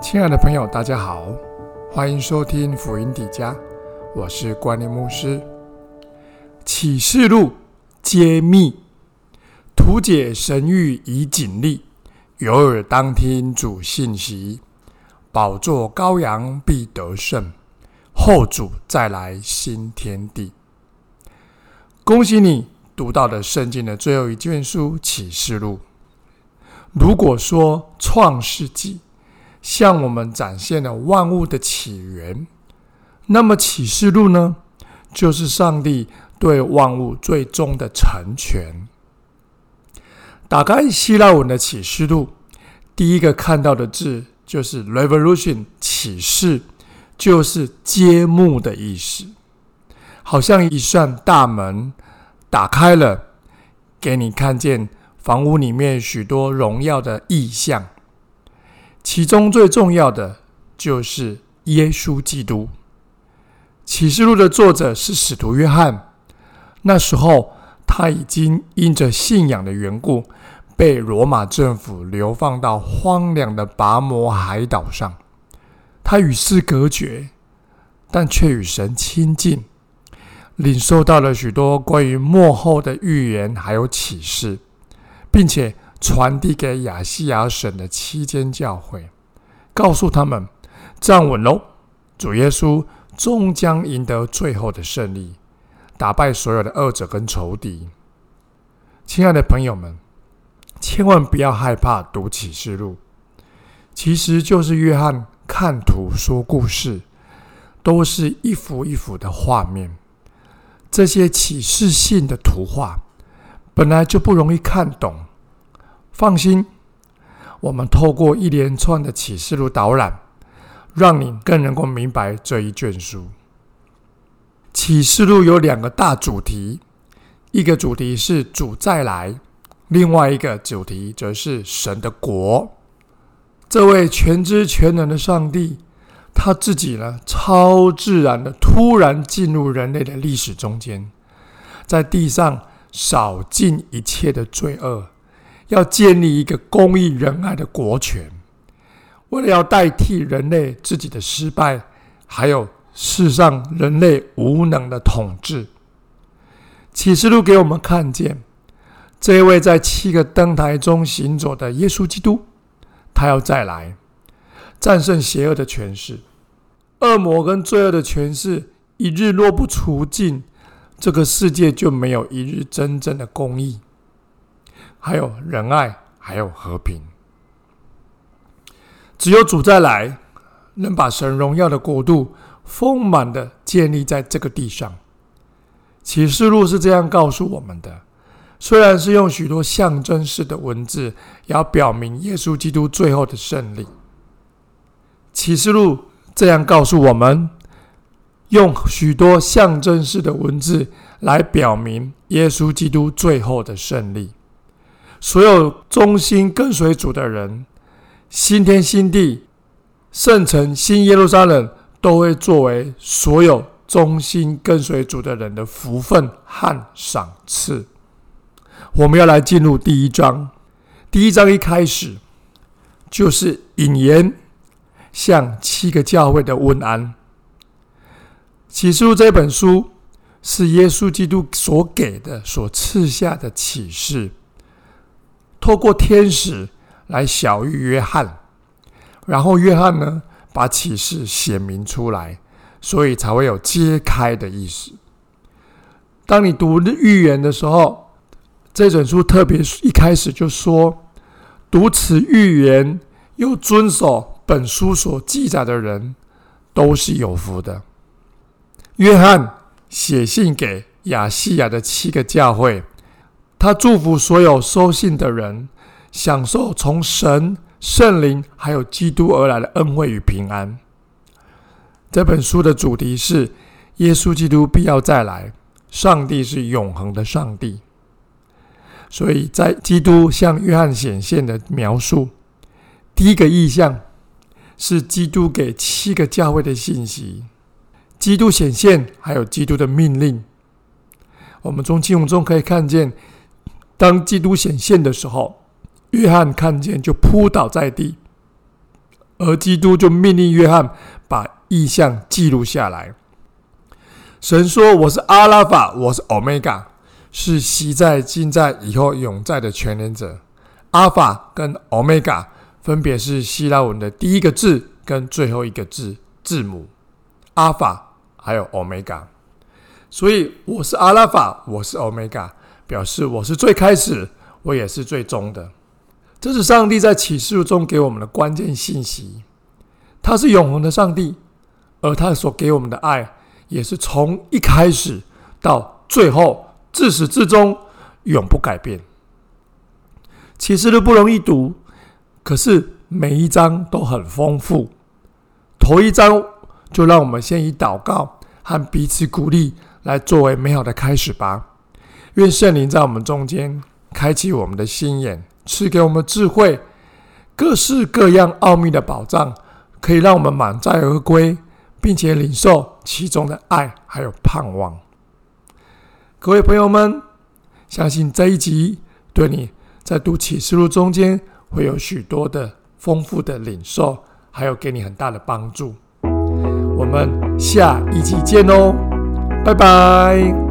亲爱的朋友，大家好，欢迎收听福音底家，我是关念牧师。启示录揭秘，图解神谕以警力，有耳当听主信息。宝座羔羊必得胜，后主再来新天地。恭喜你读到的圣经的最后一卷书启示录。如果说创世纪向我们展现了万物的起源，那么启示录呢，就是上帝对万物最终的成全。打开希腊文的启示录，第一个看到的字就是 “revolution”，启示就是揭幕的意思，好像一扇大门打开了，给你看见。房屋里面许多荣耀的意象，其中最重要的就是耶稣基督。启示录的作者是使徒约翰，那时候他已经因着信仰的缘故，被罗马政府流放到荒凉的拔摩海岛上。他与世隔绝，但却与神亲近，领受到了许多关于幕后的预言，还有启示。并且传递给亚细亚省的七间教会，告诉他们站稳喽，主耶稣终将赢得最后的胜利，打败所有的恶者跟仇敌。亲爱的朋友们，千万不要害怕读启示录，其实就是约翰看图说故事，都是一幅一幅的画面，这些启示性的图画。本来就不容易看懂，放心，我们透过一连串的启示录导览，让你更能够明白这一卷书。启示录有两个大主题，一个主题是主再来，另外一个主题则是神的国。这位全知全能的上帝，他自己呢，超自然的突然进入人类的历史中间，在地上。扫尽一切的罪恶，要建立一个公义仁爱的国权，为了要代替人类自己的失败，还有世上人类无能的统治。启示录给我们看见，这一位在七个灯台中行走的耶稣基督，他要再来，战胜邪恶的权势，恶魔跟罪恶的权势，一日若不除尽。这个世界就没有一日真正的公义，还有仁爱，还有和平。只有主再来，能把神荣耀的国度丰满的建立在这个地上。启示录是这样告诉我们的，虽然是用许多象征式的文字，也要表明耶稣基督最后的胜利。启示录这样告诉我们。用许多象征式的文字来表明耶稣基督最后的胜利。所有忠心跟随主的人，新天新地、圣城新耶路撒冷，都会作为所有忠心跟随主的人的福分和赏赐。我们要来进入第一章。第一章一开始就是引言，向七个教会的问安。启示录这本书是耶稣基督所给的、所赐下的启示，透过天使来小喻约翰，然后约翰呢把启示显明出来，所以才会有揭开的意思。当你读预言的时候，这本书特别一开始就说，读此预言又遵守本书所记载的人，都是有福的。约翰写信给亚细亚的七个教会，他祝福所有收信的人享受从神、圣灵还有基督而来的恩惠与平安。这本书的主题是耶稣基督必要再来，上帝是永恒的上帝。所以在基督向约翰显现的描述，第一个意象是基督给七个教会的信息。基督显现，还有基督的命令。我们从经文中可以看见，当基督显现的时候，约翰看见就扑倒在地，而基督就命令约翰把意象记录下来。神说：“我是阿拉法，我是欧米伽，是昔在、今在、以后永在的全能者。阿法跟欧米伽分别是希腊文的第一个字跟最后一个字字母。阿法还有欧米伽，所以我是阿拉法，我是欧米伽，表示我是最开始，我也是最终的。这是上帝在启示录中给我们的关键信息。他是永恒的上帝，而他所给我们的爱。”也是从一开始到最后，自始至终永不改变。启示录不容易读，可是每一章都很丰富。头一章就让我们先以祷告和彼此鼓励来作为美好的开始吧。愿圣灵在我们中间开启我们的心眼，赐给我们智慧，各式各样奥秘的宝藏，可以让我们满载而归。并且领受其中的爱，还有盼望。各位朋友们，相信这一集对你在读启示录中间会有许多的丰富的领受，还有给你很大的帮助。我们下一集见哦，拜拜。